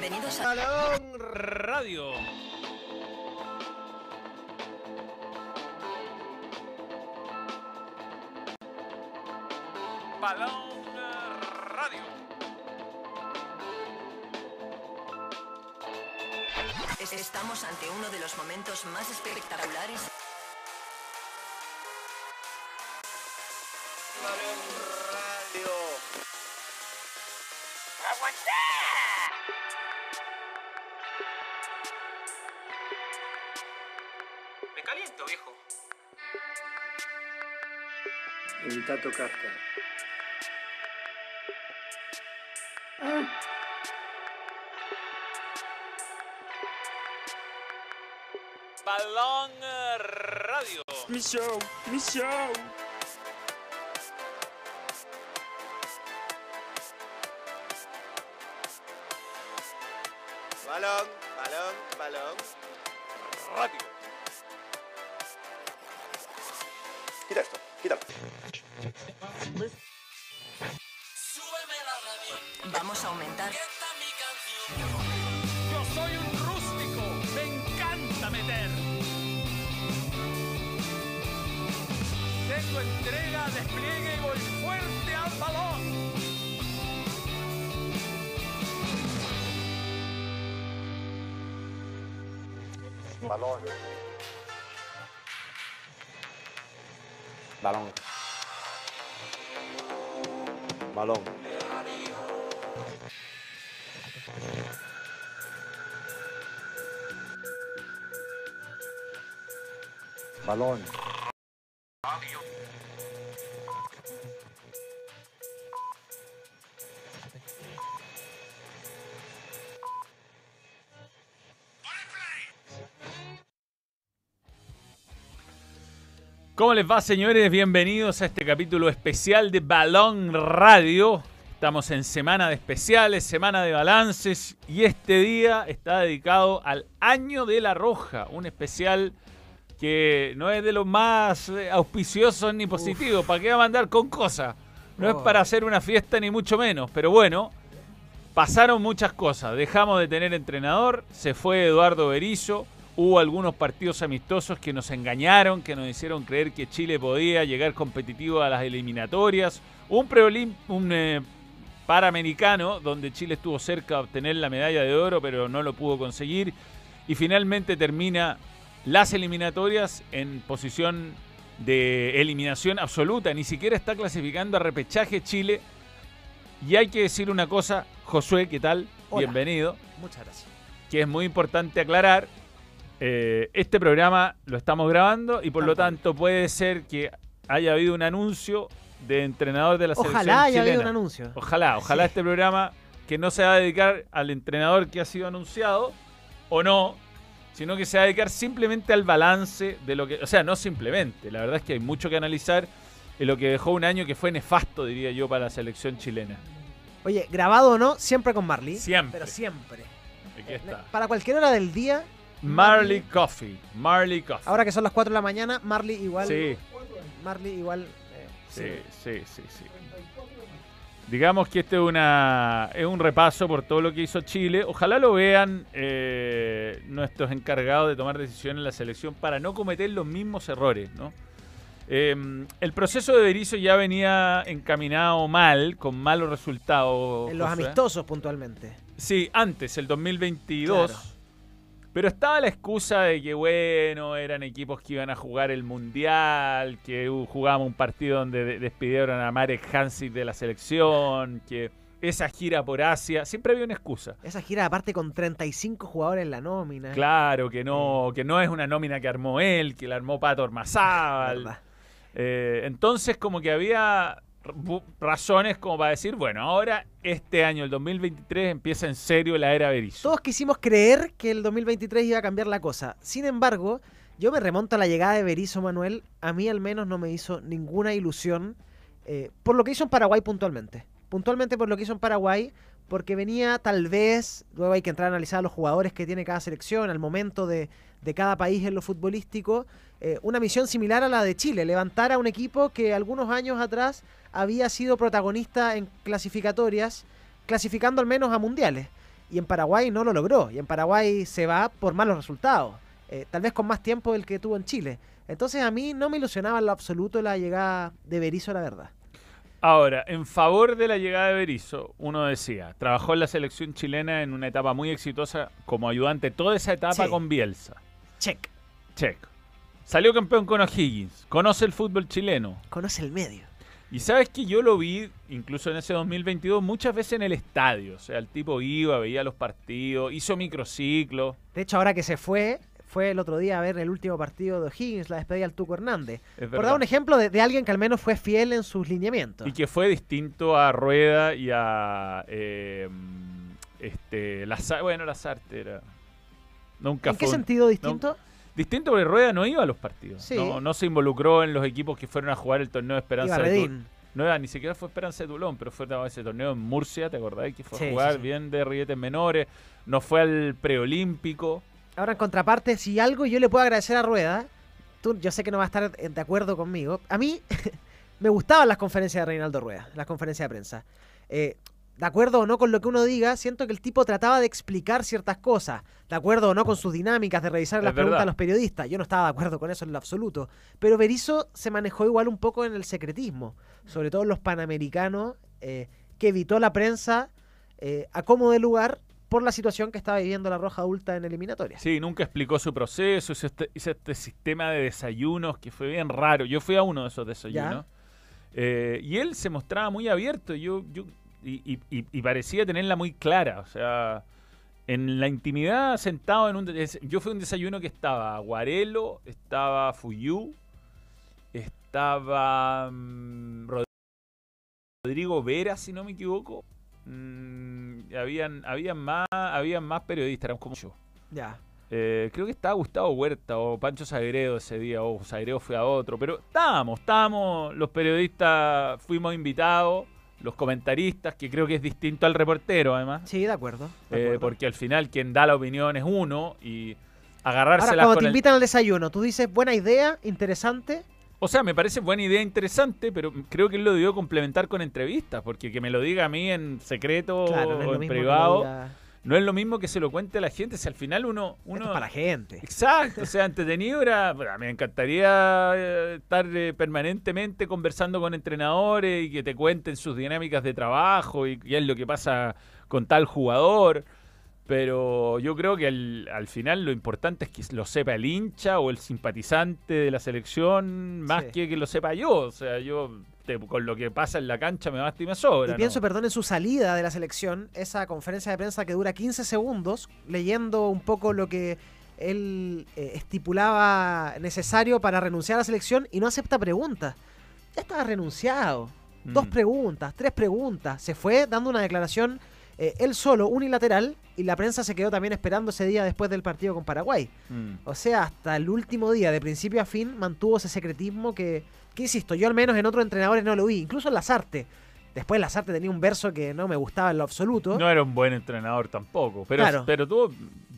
Bienvenidos a Balón Radio. Balón Radio. Es- Estamos ante uno de los momentos más espectaculares. Tato Casca. Balón Radio. Mi show, mi show. Balón. Balón. Balón. Balón. ¿Cómo les va, señores? Bienvenidos a este capítulo especial de Balón Radio. Estamos en semana de especiales, semana de balances y este día está dedicado al Año de la Roja, un especial que no es de los más eh, auspiciosos ni positivos. ¿Para qué va a mandar con cosas? No es para hacer una fiesta ni mucho menos, pero bueno, pasaron muchas cosas. Dejamos de tener entrenador, se fue Eduardo Berizzo, hubo algunos partidos amistosos que nos engañaron, que nos hicieron creer que Chile podía llegar competitivo a las eliminatorias. Un preolim, un eh, Panamericano donde Chile estuvo cerca de obtener la medalla de oro, pero no lo pudo conseguir. Y finalmente termina las eliminatorias en posición de eliminación absoluta. Ni siquiera está clasificando a repechaje Chile. Y hay que decir una cosa, Josué, ¿qué tal? Hola. Bienvenido. Muchas gracias. Que es muy importante aclarar. Eh, este programa lo estamos grabando y por lo tanto puede ser que haya habido un anuncio de entrenador de la selección Ojalá haya habido un anuncio. Ojalá, ojalá Sí. este programa que no se va a dedicar al entrenador que ha sido anunciado o no, sino que se va a dedicar simplemente al balance de lo que, o sea, no simplemente, la verdad es que hay mucho que analizar en lo que dejó un año que fue nefasto, diría yo, para la selección chilena. Oye, grabado o no, siempre con Marley. Siempre. Pero siempre. Aquí está. Para cualquier hora del día, Marley Coffee, Marley Coffee. ahora que son las 4 de la mañana, Marley igual. Sí, Marley igual. eh, sí, sí, sí, sí. Digamos que este es, una, es un repaso por todo lo que hizo Chile. Ojalá lo vean eh, nuestros encargados de tomar decisiones en la selección para no cometer los mismos errores, ¿no? Eh, el proceso de Berizzo ya venía encaminado mal, con malos resultados. en los amistosos puntualmente. Sí, antes, el 2022. Claro. Pero estaba la excusa de que, bueno, eran equipos que iban a jugar el Mundial, que uh, jugábamos un partido donde de- despidieron a Marek Hansik de la selección, que esa gira por Asia. Siempre había una excusa. Esa gira aparte con 35 jugadores en la nómina. Claro, que no, que no es una nómina que armó él, que la armó Pato Ormazábal. Eh, entonces, como que había razones como para decir, bueno, ahora este año, el 2023, empieza en serio la era Berizzo. Todos quisimos creer que el 2023 iba a cambiar la cosa. Sin embargo, yo me remonto a la llegada de Berizzo Manuel. A mí al menos no me hizo ninguna ilusión eh, por lo que hizo en Paraguay puntualmente. Puntualmente por lo que hizo en Paraguay, porque venía tal vez, luego hay que entrar a analizar a los jugadores que tiene cada selección, al momento de, de cada país en lo futbolístico, eh, una misión similar a la de Chile, levantar a un equipo que algunos años atrás había sido protagonista en clasificatorias, clasificando al menos a mundiales. y en Paraguay no lo logró. Y en Paraguay se va por malos resultados. eh, tal vez con más tiempo del que tuvo en Chile. Entonces a mí no me ilusionaba en lo absoluto la llegada de Berizzo, la verdad. Ahora, en favor de la llegada de Berizzo, uno decía, trabajó en la selección chilena en una etapa muy exitosa como ayudante, toda esa etapa Sí. con Bielsa. Check. Check. Salió campeón con O'Higgins, conoce el fútbol chileno. Conoce el medio. Y sabes que yo lo vi, incluso en ese 2022, muchas veces en el estadio. O sea, el tipo iba, veía los partidos, hizo microciclos. De hecho, ahora que se fue, fue el otro día a ver el último partido de O'Higgins, la despedida del Tuco Hernández. Por dar un ejemplo de, de alguien que al menos fue fiel en sus lineamientos. Y que fue distinto a Rueda y a. eh, este, Lazar- bueno, Lazarte era. Nunca ¿En fue. qué un- sentido distinto? Distinto porque Rueda no iba a los partidos. Sí. No, no se involucró en los equipos que fueron a jugar el torneo de Esperanza Iba de Redín. No era, ni siquiera fue Esperanza de Tulón, pero fue ese torneo en Murcia, ¿te acordás? Que fue Sí, a jugar sí. bien de rilletes menores. No fue al preolímpico. Ahora, en contraparte, si algo yo le puedo agradecer a Rueda, tú, yo sé que no va a estar de acuerdo conmigo. A mí me gustaban las conferencias de Reinaldo Rueda, las conferencias de prensa. Eh, de acuerdo o no con lo que uno diga, siento que el tipo trataba de explicar ciertas cosas. De acuerdo o no con sus dinámicas de revisar Es las preguntas a los periodistas. Yo no estaba de acuerdo con eso en lo absoluto. Pero Berizzo se manejó igual un poco en el secretismo. Sobre todo en los panamericanos, eh, que evitó la prensa eh, a como de lugar por la situación que estaba viviendo la Roja Adulta en eliminatorias. Sí, nunca explicó su proceso, hizo este, hizo este sistema de desayunos que fue bien raro. Yo fui a uno de esos desayunos. Eh, y él se mostraba muy abierto yo, yo, y, y- parecía tenerla muy clara. O sea, en la intimidad, sentado en un... Yo fui a un desayuno que estaba Guarelo, estaba Fuyú, estaba mm, Rod- Rodrigo Vera, si no me equivoco. Mm, habían, habían, más, habían más periodistas, eran como yo. Ya. Eh, creo que estaba Gustavo Huerta o Pancho Sagredo ese día, o Sagredo fue a otro, pero estábamos, estábamos, los periodistas fuimos invitados, los comentaristas, que creo que es distinto al reportero además, Sí, de acuerdo. de eh, porque al final quien da la opinión es uno y agarrárselas Ahora, cuando con te el- invitan al desayuno, tú dices, buena idea, interesante. O sea, me parece buena idea interesante, pero creo que él lo debió complementar con entrevistas, porque que me lo diga a mí en secreto Claro, no es o en privado, no es lo mismo que se lo cuente a la gente, si al final uno... Esto uno es para la gente. Exacto, o sea, entretenido era. bueno, me encantaría eh, estar eh, permanentemente conversando con entrenadores y que te cuenten sus dinámicas de trabajo y qué es lo que pasa con tal jugador. Pero yo creo que al, al final lo importante es que lo sepa el hincha o el simpatizante de la selección más Sí. que que lo sepa yo. O sea, yo te- con lo que pasa en la cancha me basta y me sobra. Y pienso, ¿no? perdón, en su salida de la selección, esa conferencia de prensa que dura 15 segundos, leyendo un poco lo que él eh, estipulaba necesario para renunciar a la selección y no acepta preguntas. Ya estaba renunciado. Dos Mm. preguntas, tres preguntas. Se fue dando una declaración eh, él solo, unilateral, y la prensa se quedó también esperando ese día después del partido con Paraguay. Mm. O sea, hasta el último día, de principio a fin, mantuvo ese secretismo que, que insisto, yo al menos en otros entrenadores no lo vi. Incluso en Lazarte. Después Lazarte tenía un verso que no me gustaba en lo absoluto. No era un buen entrenador tampoco, pero, Claro. pero tuvo,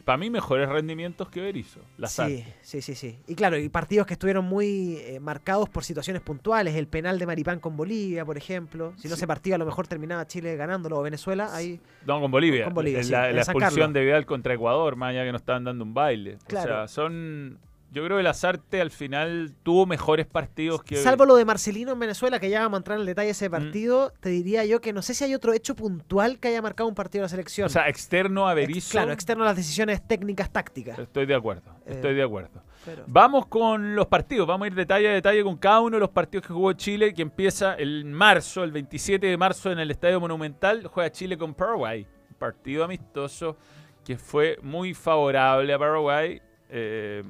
para mí, mejores rendimientos que Berizzo. sí, sí, sí, sí. Y claro, y partidos que estuvieron muy eh, marcados por situaciones puntuales. El penal de Maripán con Bolivia, por ejemplo. Si no Sí. ese partido a lo mejor terminaba Chile ganándolo o Venezuela. Ahí No, con Bolivia. Con Bolivia, la, sí, expulsión de Vidal contra Ecuador, más allá que no estaban dando un baile. Claro. O sea, son. Yo creo que Lazarte al final tuvo mejores partidos que. Salvo lo de Marcelino en Venezuela, que ya vamos a entrar en el detalle de Mm. ese partido, te diría yo que no sé si hay otro hecho puntual que haya marcado un partido de la selección. O sea, externo a Ex- Berizzo. Claro, externo a las decisiones técnicas tácticas. Estoy de acuerdo. Eh, Estoy de acuerdo. Pero- Vamos con los partidos. Vamos a ir detalle a detalle con cada uno de los partidos que jugó Chile, que empieza el marzo, el 27 de marzo en el Estadio Monumental. Juega Chile con Paraguay. Un partido amistoso que fue muy favorable a Paraguay eh,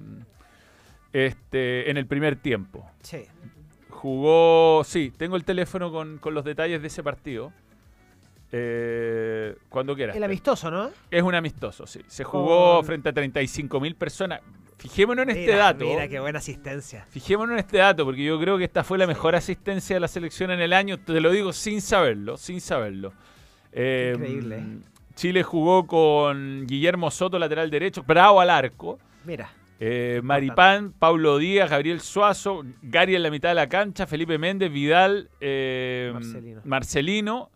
este, en el primer tiempo. Sí. Jugó, sí, tengo el teléfono con, con los detalles de ese partido. Eh, cuando quieras. El amistoso, ¿no? Es un amistoso, sí. Se jugó Con- frente a 35 mil personas. Fijémonos en este dato. Mira qué buena asistencia. Fijémonos en este dato, porque yo creo que esta fue la mejor asistencia de la selección en el año. Te lo digo sin saberlo, sin saberlo. Eh, Increíble. Chile jugó con Guillermo Soto, lateral derecho, Bravo al arco. Mira. Eh, Maripán, Paulo Díaz, Gabriel Suazo, Gary en la mitad de la cancha, Felipe Méndez, Vidal, eh, Marcelino. Marcelino,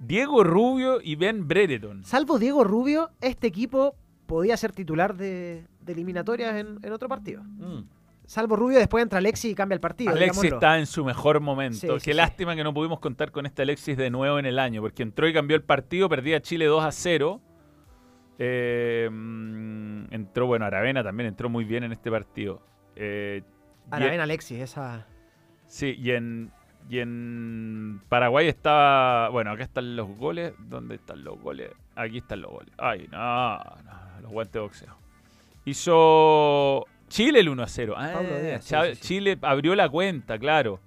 Diego Rubio y Ben Brereton. Salvo Diego Rubio, este equipo podía ser titular de, de eliminatorias en, en otro partido. Mm. Salvo Rubio, después entra Alexis y cambia el partido. Alexis digámoslo. está en su mejor momento. Sí, Qué sí, sí. lástima que no pudimos contar con este Alexis de nuevo en el año, porque entró y cambió el partido, perdía Chile 2 a 0. Eh, mm, entró, bueno, Aravena también entró muy bien en este partido. Eh, Aravena Alexis, esa. Sí, y en, y en Paraguay estaba. Bueno, acá están los goles. ¿Dónde están los goles? Aquí están los goles. Ay, no, no, los guantes de boxeo. Hizo Chile el 1 a 0. Ah, Pablo Díaz, sí, Chave- sí, sí. Chile abrió la cuenta, claro.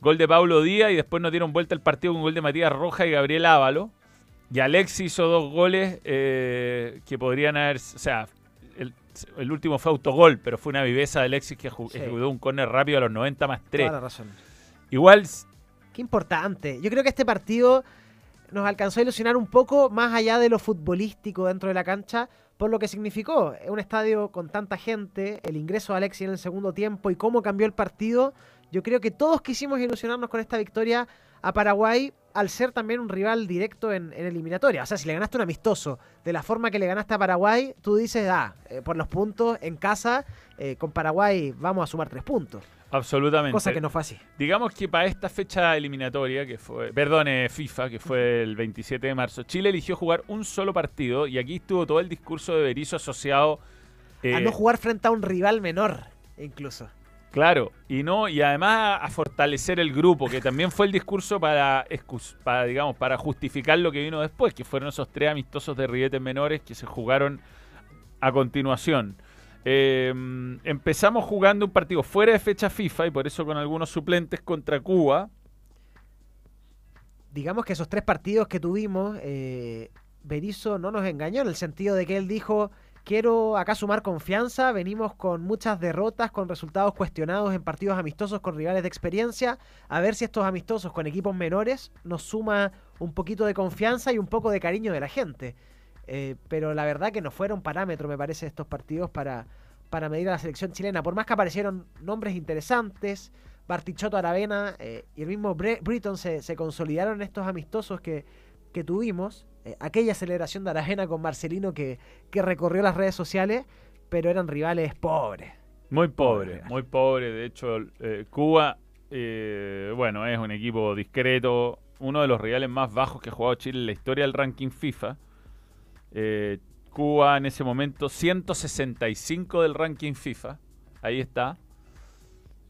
Gol de Pablo Díaz y después nos dieron vuelta el partido con gol de Matías Roja y Gabriel Ávalo. Y Alexis hizo dos goles eh, que podrían haber. O sea, el, el último fue autogol, pero fue una viveza de Alexis que Sí. ejecutó un córner rápido a los 90 más 3. Toda la razón. Igual, Qué importante. Yo creo que este partido nos alcanzó a ilusionar un poco más allá de lo futbolístico dentro de la cancha, por lo que significó un estadio con tanta gente, el ingreso de Alexis en el segundo tiempo y cómo cambió el partido. Yo creo que todos quisimos ilusionarnos con esta victoria a Paraguay al ser también un rival directo en, en eliminatoria. O sea, si le ganaste un amistoso de la forma que le ganaste a Paraguay, tú dices, ah, eh, por los puntos en casa, eh, con Paraguay vamos a sumar tres puntos. absolutamente. Cosa que no fue así. Digamos que para esta fecha eliminatoria, que fue, perdón, eh, FIFA, que fue el 27 de marzo, Chile eligió jugar un solo partido y aquí estuvo todo el discurso de Berizzo asociado. eh, a no jugar frente a un rival menor, incluso. Claro, y no, y además a fortalecer el grupo, que también fue el discurso para, para, digamos, para justificar lo que vino después, que fueron esos tres amistosos de rietes menores que se jugaron a continuación. Eh, empezamos jugando un partido fuera de fecha FIFA y por eso con algunos suplentes contra Cuba. Digamos que esos tres partidos que tuvimos, eh, Berizzo no nos engañó en el sentido de que él dijo, quiero acá sumar confianza, venimos con muchas derrotas, con resultados cuestionados en partidos amistosos con rivales de experiencia, a ver si estos amistosos con equipos menores nos suma un poquito de confianza y un poco de cariño de la gente. Eh, pero la verdad que no fueron parámetro, me parece, estos partidos para, para medir a la selección chilena. Por más que aparecieron nombres interesantes, Bartichotto, Aravena eh, y el mismo Britton se, se consolidaron estos amistosos que, que tuvimos. Eh, aquella celebración de Aravena con Marcelino que, que recorrió las redes sociales, pero eran rivales pobres. Muy pobre, muy pobre. De hecho, eh, Cuba, eh, bueno, es un equipo discreto, uno de los rivales más bajos que ha jugado Chile en la historia del ranking FIFA. Eh, Cuba en ese momento 165 del ranking FIFA, ahí está.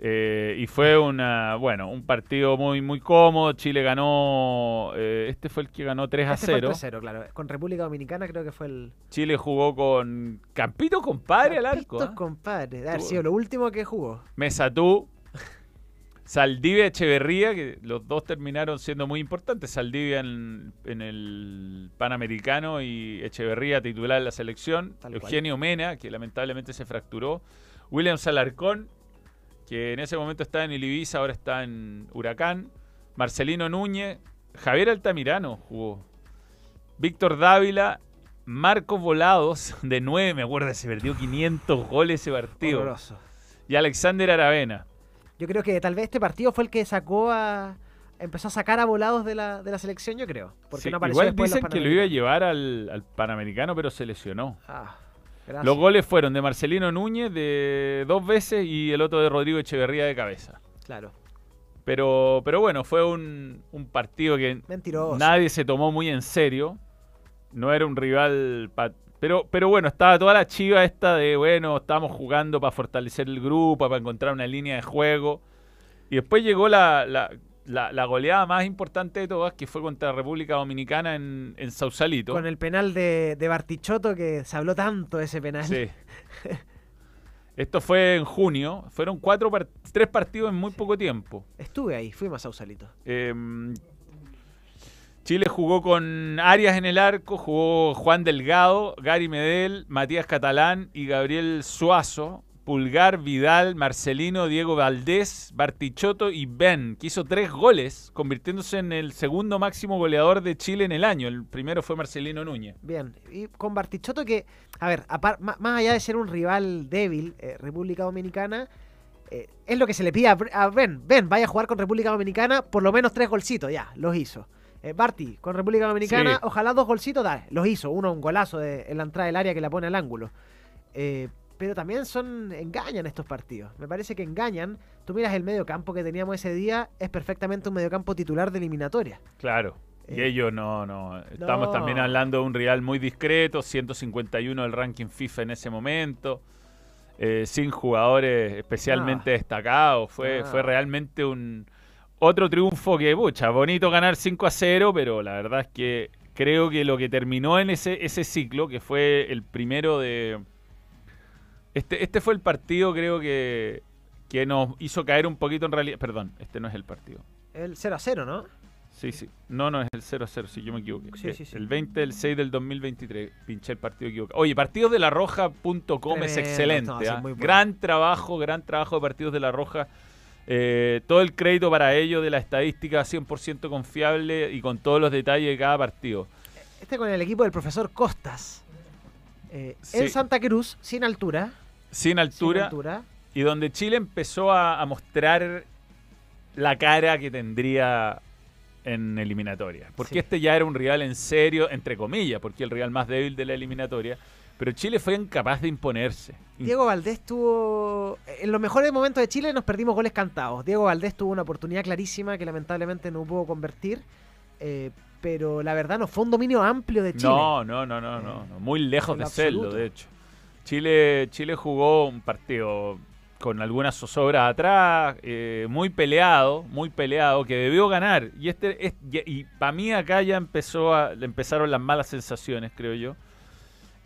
Eh, y fue una, bueno, un partido muy muy cómodo. Chile ganó, eh, este fue el que ganó 3 a Este fue el 0. 3-0, claro. Con República Dominicana creo que fue el... Chile jugó con Campito compadre al arco. Capitos, ¿ah? compadre. De haber sido lo último que jugó. Mesatú, Saldivia, Echeverría, que los dos terminaron siendo muy importantes. Saldivia en, en el Panamericano y Echeverría titular en la selección. Tal cual. Eugenio Mena, que lamentablemente se fracturó. William Salarcón, que en ese momento estaba en el Ibiza, ahora está en Huracán. Marcelino Núñez, Javier Altamirano jugó. Víctor Dávila, Marcos Volados, de 9, me acuerdo, se perdió 500 goles ese partido. Horroroso. Y Alexander Aravena. Yo creo que tal vez este partido fue el que sacó a... Empezó a sacar a volados de la, de la selección, yo creo. Porque Sí, no apareció igual dicen que lo iba a llevar al, al Panamericano, pero se lesionó. Ah, gracias. Los goles fueron de Marcelino Núñez de dos veces y el otro de Rodrigo Echeverría de cabeza. Claro. Pero, pero bueno, fue un, un partido que Mentiroso. nadie se tomó muy en serio. No era un rival... pa- pero, pero bueno, estaba toda la chiva esta de, bueno, estábamos jugando para fortalecer el grupo, para encontrar una línea de juego. Y después llegó la, la, la- la goleada más importante de todas, que fue contra República Dominicana en, en Sausalito. Con el penal de, de Bartichotto, que se habló tanto de ese penal. Sí. Esto fue en junio. Fueron cuatro par- tres partidos en muy poco tiempo. Estuve ahí, fuimos a Sausalito. Eh, Chile jugó con Arias en el arco, jugó Juan Delgado, Gary Medel, Matías Catalán y Gabriel Suazo. Pulgar, Vidal, Marcelino, Diego Valdés, Bartichotto y Ben, que hizo tres goles, convirtiéndose en el segundo máximo goleador de Chile en el año. El primero fue Marcelino Núñez. Bien, y con Bartichotto que, a ver, más allá de ser un rival débil, eh, República Dominicana, eh, es lo que se le pide a, Ben. Ben, vaya a jugar con República Dominicana, por lo menos tres golcitos, ya, los hizo. Eh, Barty, con República Dominicana, Sí. ojalá dos golcitos, da, los hizo. Uno, un golazo de, en la entrada del área que la pone al ángulo. Eh, pero también son engañan estos partidos. Me parece que engañan. Tú miras el mediocampo que teníamos ese día, es perfectamente un mediocampo titular de eliminatoria. Claro. Y Eh, ellos no, no. Estamos no. también hablando de un Real muy discreto, 151 del ranking FIFA en ese momento, eh, sin jugadores especialmente destacados. Fue, No. fue realmente un otro triunfo que, pucha, bonito ganar 5 a 0, pero la verdad es que creo que lo que terminó en ese, ese ciclo, que fue el primero de... Este, este fue el partido, creo que, que nos hizo caer un poquito en realidad. Perdón, este no es el partido. El 0 a 0, ¿no? Sí, sí. No, no es el 0-0, si yo me equivoqué. Sí, Eh, sí, sí. El 20 del 6 del 2023. Pinché el partido equivocado. Oye, partidosdelaroja.com es excelente. no, sí, ¿ah? muy bueno. Gran trabajo, gran trabajo de Partidos de la Roja. Eh, todo el crédito para ello de la estadística 100% confiable y con todos los detalles de cada partido. Este con el equipo del profesor Costas. Eh, Sí. En Santa Cruz, sin altura. Sin altura. Sin altura. Y donde Chile empezó a, a mostrar la cara que tendría en eliminatoria. Porque Sí. este ya era un rival en serio, entre comillas, porque el rival más débil de la eliminatoria. Pero Chile fue incapaz de imponerse. Diego Valdés tuvo. En los mejores momentos de Chile nos perdimos goles cantados. Diego Valdés tuvo una oportunidad clarísima que lamentablemente no pudo convertir. eh, pero la verdad no fue un dominio amplio de Chile. No, no, no, no, no, no. Muy lejos de lo serlo, absoluto. de hecho. Chile, Chile jugó un partido con algunas zozobras atrás, eh, muy peleado, muy peleado, que debió ganar. Y este es, y, para mí acá ya empezó a, empezaron las malas sensaciones, creo yo.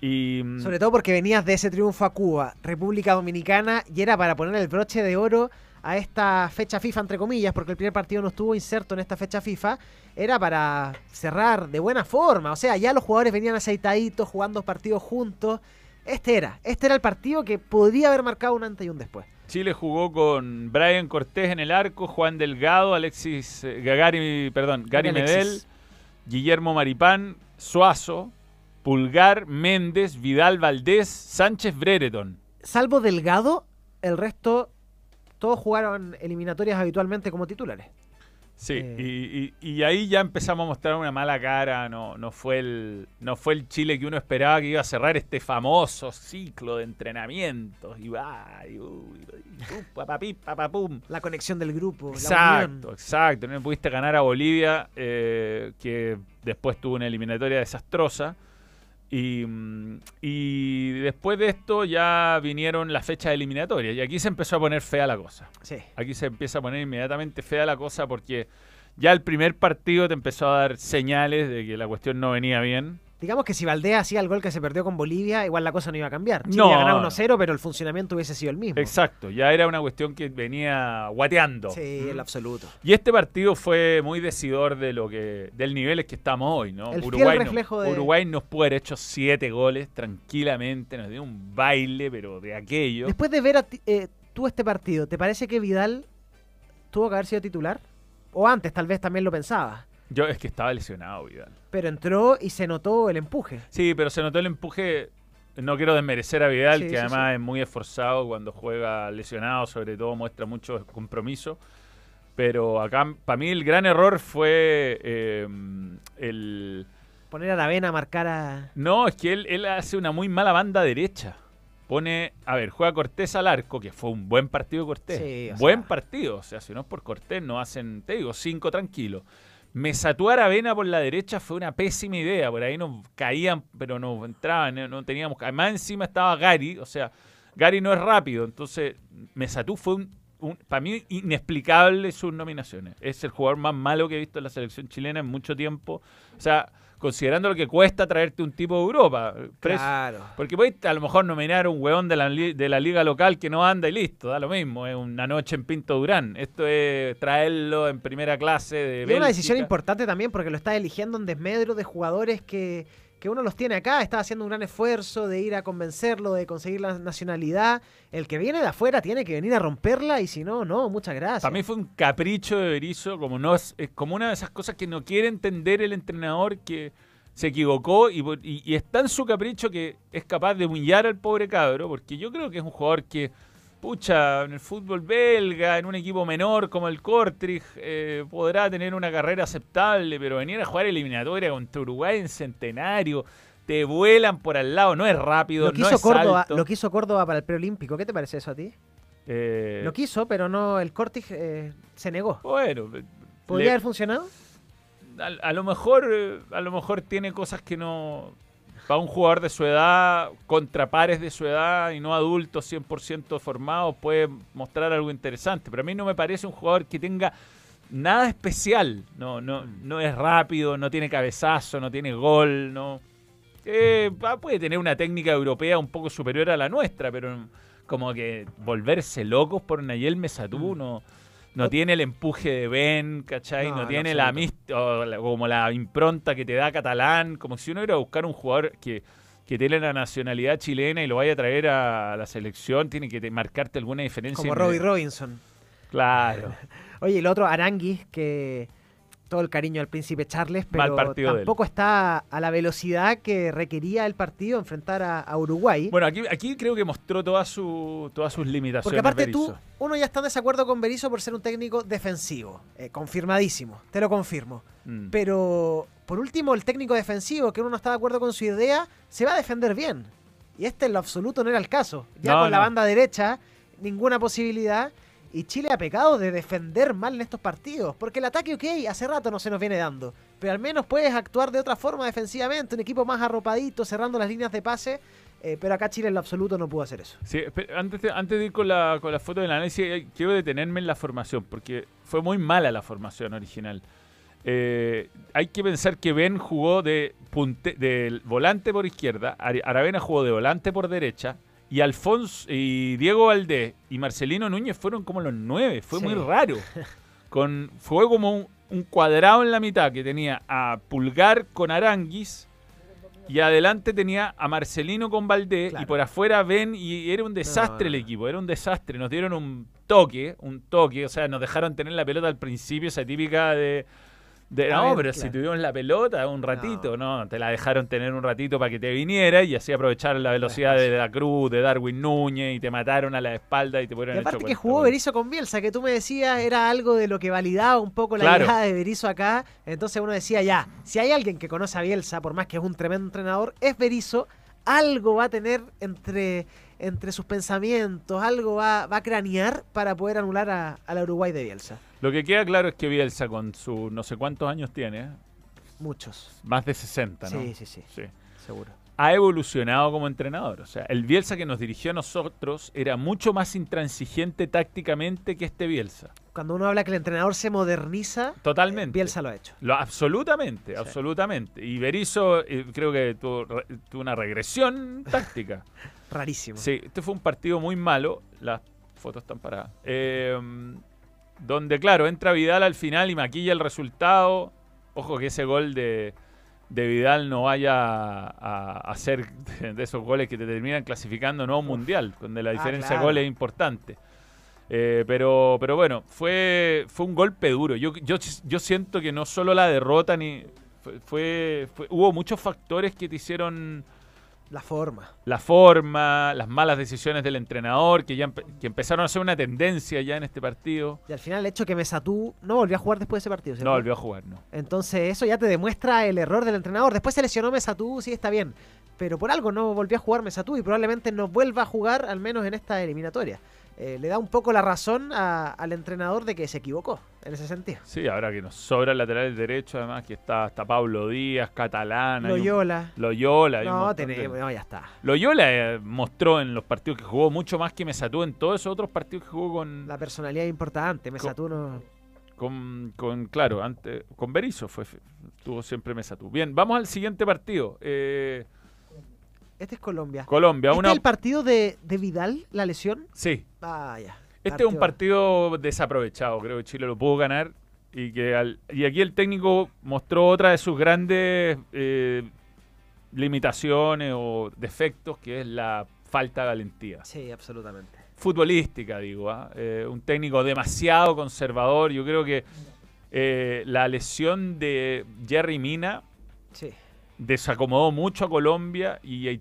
Y mm, Sobre todo porque venías de ese triunfo a Cuba, República Dominicana, y era para poner el broche de oro a esta fecha FIFA, entre comillas, porque el primer partido no estuvo inserto en esta fecha FIFA, era para cerrar de buena forma. O sea, ya los jugadores venían aceitaditos, jugando partidos juntos. Este era, este era el partido que podría haber marcado un antes y un después. Chile jugó con Brian Cortés en el arco, Juan Delgado, Alexis eh, Gary, perdón, Gary Alexis. Medel, Guillermo Maripán, Suazo, Pulgar, Méndez, Vidal Valdés, Sánchez Brereton. Salvo Delgado, el resto, todos jugaron eliminatorias habitualmente como titulares. Sí, Eh. y, y- y ahí ya empezamos a mostrar una mala cara, no, no, fue el, no fue el Chile que uno esperaba que iba a cerrar este famoso ciclo de entrenamientos. Y va, y, uy, papapí, papapum. La conexión del grupo, la Exacto, unión. exacto. No pudiste ganar a Bolivia, eh, que después tuvo una eliminatoria desastrosa. Y, mm, y después de esto ya vinieron las fechas eliminatorias. Y aquí se empezó a poner fea la cosa. Sí. Aquí se empieza a poner inmediatamente fea la cosa porque ya el primer partido te empezó a dar señales de que la cuestión no venía bien. Digamos que si Valdés hacía el gol que se perdió con Bolivia, igual la cosa no iba a cambiar. Chile No. iba a ganar 1-0, pero el funcionamiento hubiese sido el mismo. Exacto, ya era una cuestión que venía guateando. Sí, ¿Mm? en absoluto. Y este partido fue muy decidor de lo que del nivel en que estamos hoy, ¿no? El fiel Uruguay, no- reflejo de- Uruguay nos pudo haber hecho siete goles tranquilamente, nos dio un baile, pero de aquello. Después de ver a ti- eh, tú este partido, ¿te parece que Vidal tuvo que haber sido titular? O antes, tal vez también lo pensaba. Yo es que estaba lesionado, Vidal. Pero entró y se notó el empuje. Sí, pero se notó el empuje. No quiero desmerecer a Vidal, Sí, que sí, además sí. es muy esforzado cuando juega lesionado, sobre todo muestra mucho compromiso. Pero acá, para mí, el gran error fue eh, el. Poner a la vena a marcar a. No, es que él, él hace una muy mala banda derecha. Pone, a ver, juega Cortés al arco, que fue un buen partido Cortés. Sí, buen sea. partido. O sea, si no es por Cortés, no hacen, te digo, cinco tranquilos. Mesatuar a Vena por la derecha fue una pésima idea. Por ahí nos caían, pero no entraban, no, no teníamos. Además, encima estaba Gary. O sea, Gary no es rápido. Entonces, Mesatú fue un, un- para mí inexplicable sus nominaciones. Es el jugador más malo que he visto en la selección chilena en mucho tiempo. O sea, considerando lo que cuesta traerte un tipo de Europa. Claro. porque podéis a lo mejor nominar un hueón de la, de la liga local que no anda y listo, da lo mismo, es una noche en Pinto Durán. Esto es traerlo en primera clase de Y es una decisión importante también porque lo está eligiendo en desmedro de jugadores que, que uno los tiene acá. Está haciendo un gran esfuerzo de ir a convencerlo, de conseguir la nacionalidad. El que viene de afuera tiene que venir a romperla y si no, no, muchas gracias. Para mí fue un capricho de Berizzo, como no es, como una de esas cosas que no quiere entender el entrenador que se equivocó y, y- y es tan su capricho que es capaz de humillar al pobre cabro, porque yo creo que es un jugador que pucha, en el fútbol belga, en un equipo menor como el Kortrijk, eh, podrá tener una carrera aceptable, pero venir a jugar eliminatoria contra Uruguay en centenario, te vuelan por al lado, no es rápido, Lo no quiso, es Córdoba, alto. lo quiso Córdoba para el preolímpico. ¿Qué te parece eso a ti? Eh, Lo quiso, pero no, el Cortis eh, se negó. bueno, ¿Podría le- haber funcionado? a, a lo mejor a lo mejor tiene cosas que no para un jugador de su edad contra pares de su edad y no adultos 100% formados puede mostrar algo interesante. Pero a mí no me parece un jugador que tenga nada especial. No no no es rápido no tiene cabezazo no tiene gol no. Eh, puede tener una técnica europea un poco superior a la nuestra pero como que volverse locos por Nayel Mesatú no no tiene el empuje de Ben, ¿cachai? No, No, en tiene la, absoluto. mis- o la- como la impronta que te da Catalán, como si uno iba a buscar un jugador que, que tiene la nacionalidad chilena y lo vaya a traer a la selección, tiene que te- marcarte alguna diferencia. Como Robbie. Robinson. Claro. Oye, el otro, Aranguis, que todo el cariño al príncipe Charles, pero tampoco está a la velocidad que requería el partido enfrentar a, a Uruguay. Bueno, aquí, aquí creo que mostró toda su, todas sus limitaciones. Porque aparte tú, uno ya está en desacuerdo con Berizzo por ser un técnico defensivo. eh, confirmadísimo, te lo confirmo. Mm. Pero, por último, el técnico defensivo, que uno no está de acuerdo con su idea, se va a defender bien. Y este en lo absoluto no era el caso. Ya No, con la banda derecha, ninguna posibilidad. Y Chile ha pecado de defender mal en estos partidos. Porque el ataque, ok, hace rato no se nos viene dando. Pero al menos puedes actuar de otra forma defensivamente. Un equipo más arropadito, cerrando las líneas de pase. eh, pero acá Chile en lo absoluto no pudo hacer eso. Sí, antes de, antes de ir con la, con la foto del análisis, eh, quiero detenerme en la formación, porque fue muy mala la formación original. Eh, hay que pensar que Ben jugó de punte, del volante por izquierda, Aravena jugó de volante por derecha, y Alfonso y Diego Valdés y Marcelino Núñez fueron como los nueve. Fue Sí. muy raro. Con, fue como un, un cuadrado en la mitad que tenía a Pulgar con Aranguis. Y adelante tenía a Marcelino con Valdés Claro. y por afuera Ben y era un desastre no, el no. equipo, era un desastre. Nos dieron un toque, un toque, o sea, nos dejaron tener la pelota al principio, esa típica de... de, no, ver, pero claro. si tuvimos la pelota un ratito, no. te la dejaron tener un ratito para que te viniera y así aprovecharon la velocidad de la Cruz, de Darwin Núñez y te mataron a la espalda y te Y pudieron aparte que jugó Berizzo con Bielsa, que tú me decías era algo de lo que validaba un poco la Claro. llegada de Berizzo acá. Entonces uno decía, ya, si hay alguien que conoce a Bielsa, por más que es un tremendo entrenador, es Berizzo, algo va a tener entre, entre sus pensamientos, algo va, va a cranear para poder anular a, a la Uruguay de Bielsa. Lo que queda claro es que Bielsa con sus no sé cuántos años tiene. Muchos. más de 60, ¿no? Sí, sí, sí, Sí. seguro. ha evolucionado como entrenador. O sea, el Bielsa que nos dirigió a nosotros era mucho más intransigente tácticamente que este Bielsa. Cuando uno habla que el entrenador se moderniza, Totalmente. Bielsa lo ha hecho. Lo, absolutamente, absolutamente. Y Berizzo eh, creo que tuvo, una regresión táctica. Rarísimo. Sí, este fue un partido muy malo. Las fotos están paradas. Eh, donde, claro, entra Vidal al final y maquilla el resultado. Ojo que ese gol de, de Vidal no vaya a, a ser de, de esos goles que te terminan clasificando no a un mundial, donde la Ah, diferencia claro. de goles es importante. Eh, pero, pero bueno, fue, fue un golpe duro. Yo, yo, yo siento que no solo la derrota, ni fue, fue- fue- hubo muchos factores que te hicieron La forma. la forma, las malas decisiones del entrenador, que ya empe- que empezaron a ser una tendencia ya en este partido. Y al final el hecho que Mesatú no volvió a jugar después de ese partido. ¿cierto? No volvió a jugar, no. Entonces eso ya te demuestra el error del entrenador. Después se lesionó Mesatú, sí está bien. Pero por algo no volvió a jugar Mesatú y probablemente no vuelva a jugar, al menos en esta eliminatoria. Eh, le da un poco la razón a- al entrenador de que se equivocó en ese sentido. Sí, ahora que nos sobra el lateral derecho, además, que está hasta Pablo Díaz, Catalán. hay un- Loyola. Loyola. No, no, ya está. Loyola eh, mostró en los partidos que jugó mucho más que Mesatú en todos esos otros partidos que jugó con, La personalidad es importante. Mesatú no. con, con claro, antes, con Berizzo fue, tuvo siempre Mesatú. Bien, vamos al siguiente partido. Eh, Este es Colombia. Colombia, ¿Este una... es el partido de, de Vidal, la lesión? Sí, Ah, ya. Este es un partido desaprovechado, creo que Chile lo pudo ganar y que al- y aquí el técnico mostró otra de sus grandes eh, limitaciones o defectos, que es la falta de valentía. Sí, absolutamente. Futbolística, digo, ¿ah? Eh, un técnico demasiado conservador. Yo creo que eh, la lesión de Jerry Mina Sí. Desacomodó mucho a Colombia y, y-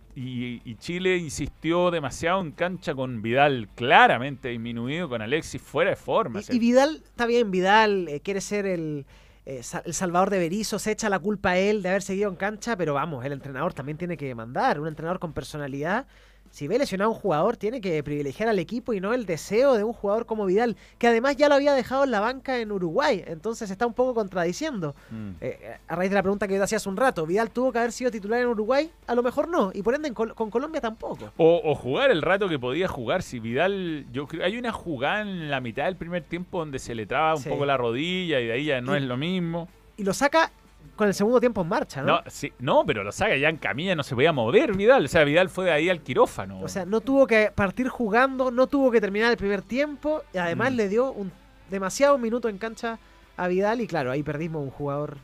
y Chile insistió demasiado en cancha con Vidal claramente disminuido, con Alexis fuera de forma. Y, y Vidal, está bien, Vidal eh, quiere ser el, eh, sa- el salvador de Berizzo, se echa la culpa a él de haber seguido en cancha, pero vamos, el entrenador también tiene que mandar, un entrenador con personalidad. Si ve lesionado a un jugador, tiene que privilegiar al equipo y no el deseo de un jugador como Vidal, que además ya lo había dejado en la banca en Uruguay, entonces está un poco contradiciendo. Mm. Eh, a raíz de la pregunta que yo te hacía hace un rato, ¿Vidal tuvo que haber sido titular en Uruguay? A lo mejor no, y por ende en Col- con Colombia tampoco. O, o jugar el rato que podía jugar. Si Vidal, yo creo, hay una jugada en la mitad del primer tiempo donde se le traba un Sí. poco la rodilla y de ahí ya no Y- es lo mismo. Y lo saca con el segundo tiempo en marcha, ¿no? No, sí, no, pero lo saca ya en camilla, no se podía mover Vidal. O sea, Vidal fue de ahí al quirófano. O sea, no tuvo que partir jugando, no tuvo que terminar el primer tiempo y además Mm. le dio un demasiado minuto en cancha a Vidal y claro, ahí perdimos un jugador,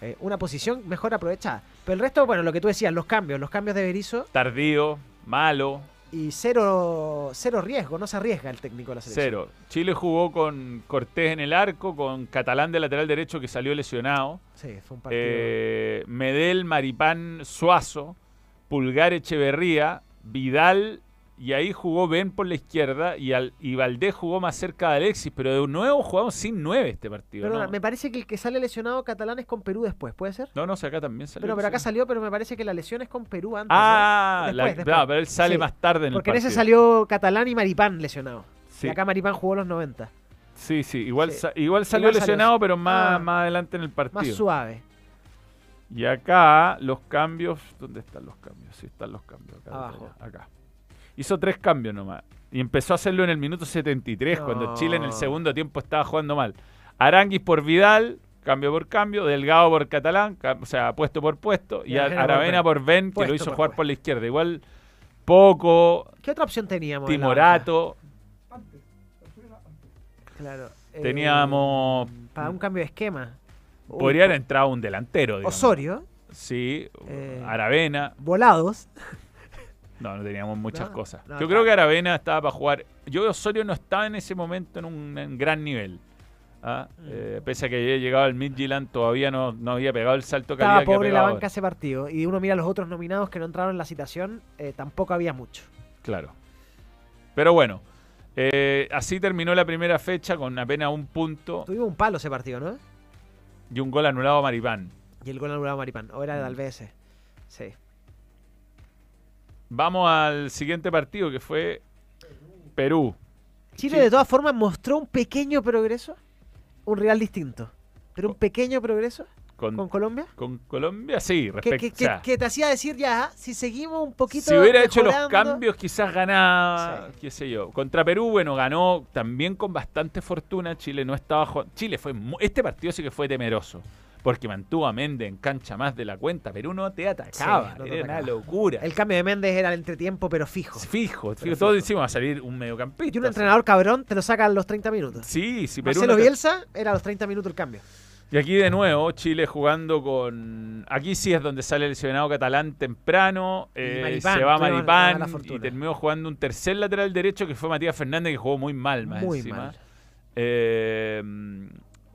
eh, una posición mejor aprovechada. Pero el resto, bueno, lo que tú decías, los cambios, los cambios de Berizzo Tardío, malo, y cero, cero riesgo, no se arriesga el técnico de la selección. cero. Chile jugó con Cortés en el arco, con Catalán de lateral derecho que salió lesionado. Sí, fue un partido. Eh, Medel, Maripán, Suazo, Pulgar, Echeverría, Vidal, y ahí jugó Ben por la izquierda y, al, y Valdés jugó más cerca de Alexis, pero de nuevo jugamos sin nueve este partido. Perdona, ¿no? me parece que el que sale lesionado catalán es con Perú después, ¿puede ser? no, no, sé, acá también salió. Pero, pero acá salió, pero me parece que la lesión es con Perú antes. ¿no? Ah, Después, la- después. claro, pero él sale Sí, más tarde en Porque el en partido. ese salió catalán y Maripán lesionado. Sí, Y acá Maripán jugó los 90. sí, sí, igual, Sí. sa- igual salió Igual lesionado, pero más, Ah. más adelante en el Más partido. suave. Y acá los cambios. ¿Dónde están los cambios? Sí, están los cambios. Acá. Abajo. acá. Hizo tres cambios nomás. Y empezó a hacerlo en el minuto 73, cuando. Chile en el segundo tiempo estaba jugando mal. Aranguis por Vidal, cambio por cambio. Delgado por Catalán, ca- o sea, puesto por puesto. Y, Aravena por Ben, que lo hizo jugar puesto. por la izquierda. Igual poco. ¿Qué otra opción teníamos? Timorato. Claro. eh, Teníamos. para un cambio de esquema. Podría haber entrado un delantero. digamos. Osorio. Sí, Eh, Aravena. Volados. No, no teníamos muchas No, cosas. no, Yo creo que Aravena estaba para jugar. Yo Osorio no estaba en ese momento en un en gran nivel. ¿ah? Mm. Eh, pese a que había llegado al Midtjylland, todavía no, no había pegado el salto de Estaba calidad que ha pobre la pegado banca ese partido. Y uno mira los otros nominados que no entraron en la citación. eh, tampoco había mucho. Claro. Pero bueno, eh, así terminó la primera fecha con apenas un punto Tuvimos un palo ese partido, ¿no? y un gol anulado a Maripán. Y el gol anulado a Maripán. O era de Mm. Alves. Sí. Vamos al siguiente partido que fue Perú. Chile Sí. de todas formas mostró un pequeño progreso. Un rival distinto. Pero un pequeño progreso Con, con Colombia. con Colombia, sí, Que, respecto. que- o sea, que- que te hacía decir ya, si seguimos un poquito. Si hubiera hecho los cambios, quizás ganaba, Sí. qué sé yo. Contra Perú, bueno, ganó también con bastante fortuna. Chile no estaba. Chile fue. Este partido sí que fue temeroso. Porque mantuvo a Méndez en cancha más de la cuenta. Perú no te atacaba. Sí, no te era una atacaba. locura. El cambio de Méndez era el entretiempo, pero fijo. Fijo, fijo. Pero Todos fijo. decimos a salir un mediocampista. Y un entrenador cabrón te lo saca a los 30 minutos. Sí, sí, Perú. Marcelo Bielsa era a los 30 minutos el cambio. Y aquí de nuevo, Chile jugando con. Aquí sí es donde sale el lesionado catalán temprano. eh, Maripán, se va Maripán y terminó jugando un tercer lateral derecho que fue Matías Fernández, que jugó muy mal, más Muy encima. mal. Eh,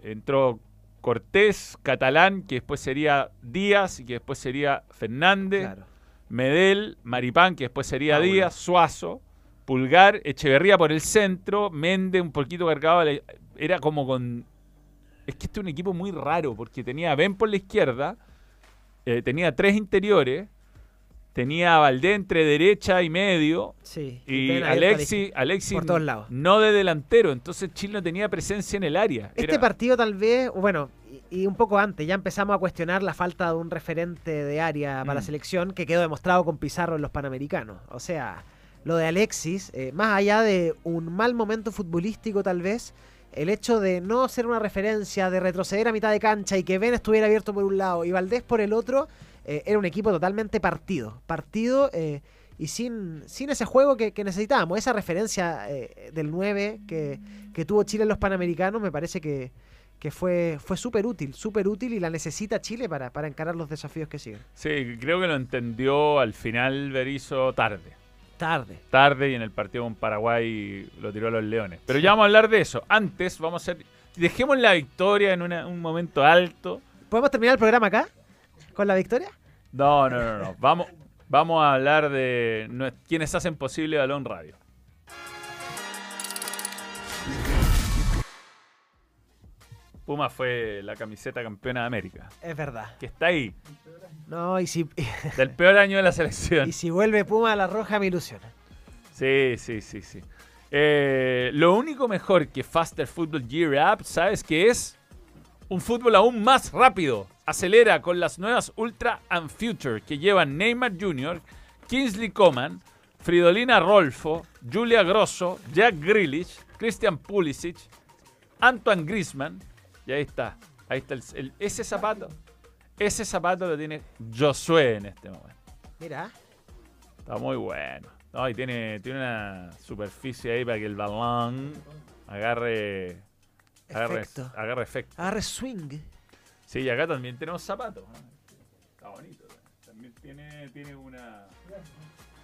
entró Cortés, Catalán, que después sería Díaz y que después sería Fernández. Claro. Medel, Maripán, que después sería. Díaz, Suazo, Pulgar, Echeverría por el centro, Méndez un poquito cargado. Era como con. Es que este es un equipo muy raro, porque tenía a Ben por la izquierda, eh, tenía tres interiores, tenía a Valdés entre derecha y medio, Sí. y Ben abierto a la Alexi, Alexi por todos lados. no de delantero, entonces Chile no tenía presencia en el área. Este Era- partido tal vez, bueno, y, y un poco antes, ya empezamos a cuestionar la falta de un referente de área para la Mm. selección que quedó demostrado con Pizarro en los Panamericanos. O sea, lo de Alexis, eh, más allá de un mal momento futbolístico tal vez, el hecho de no ser una referencia, de retroceder a mitad de cancha y que Ben estuviera abierto por un lado y Valdés por el otro, eh, era un equipo totalmente partido. Partido eh, y sin, sin ese juego que, que necesitábamos. Esa referencia eh, del 9 que, que tuvo Chile en los Panamericanos me parece que, que fue, fue súper útil, súper útil y la necesita Chile para, para encarar los desafíos que siguen. Sí, creo que lo entendió al final Berizzo tarde. Tarde. tarde y en el partido con Paraguay lo tiró a los Leones. Pero ya vamos a hablar de eso. Antes vamos a hacer... Dejemos la victoria en una- un momento alto. ¿Podemos terminar el programa acá? ¿Con la victoria? No, no, no, no. Vamos, vamos a hablar de quienes hacen posible Balón Radio. Puma fue la camiseta campeona de América, Es verdad. que está ahí, No, y si, del peor año de la selección. y si vuelve Puma a la roja me ilusiona. Sí, sí, sí, sí. Eh, lo único mejor que Faster Football Gear Up, ¿sabes qué es? Un fútbol aún más rápido. Acelera con las nuevas Ultra and Future que llevan Neymar Jr., Kingsley Coman, Fridolina Rolfo, Julia Grosso, Jack Grealish, Christian Pulisic, Antoine Griezmann. Y ahí está. Ahí está el- el- ese zapato. Ese zapato lo tiene Josué en este momento. Mira, Está muy bueno. No, y tiene, tiene una superficie ahí para que el balón agarre. Agarre Efecto. agarre efecto. swing. Sí, y acá también tenemos zapatos. ¿no? Está bonito. También tiene, tiene una,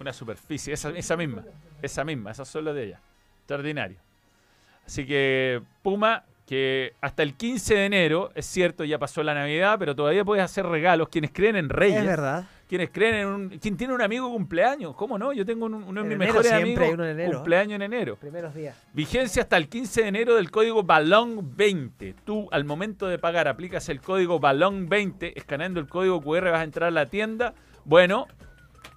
una superficie. Esa, esa misma. Esa misma. Esas son las de ella. Extraordinario. Así que Puma, que hasta el 15 de enero, es cierto, ya pasó la Navidad, pero todavía puedes hacer regalos. Quienes creen en Reyes. Es verdad. Quienes creen en un. ¿Quién tiene un amigo cumpleaños? ¿Cómo no? Yo tengo un- uno de En mis enero mejores amigos. hay uno en enero. Cumpleaños en enero. Primeros días. Vigencia hasta el 15 de enero del código BALON20. Tú, al momento de pagar, aplicas el código BALON20, escaneando el código QR vas a entrar a la tienda. Bueno,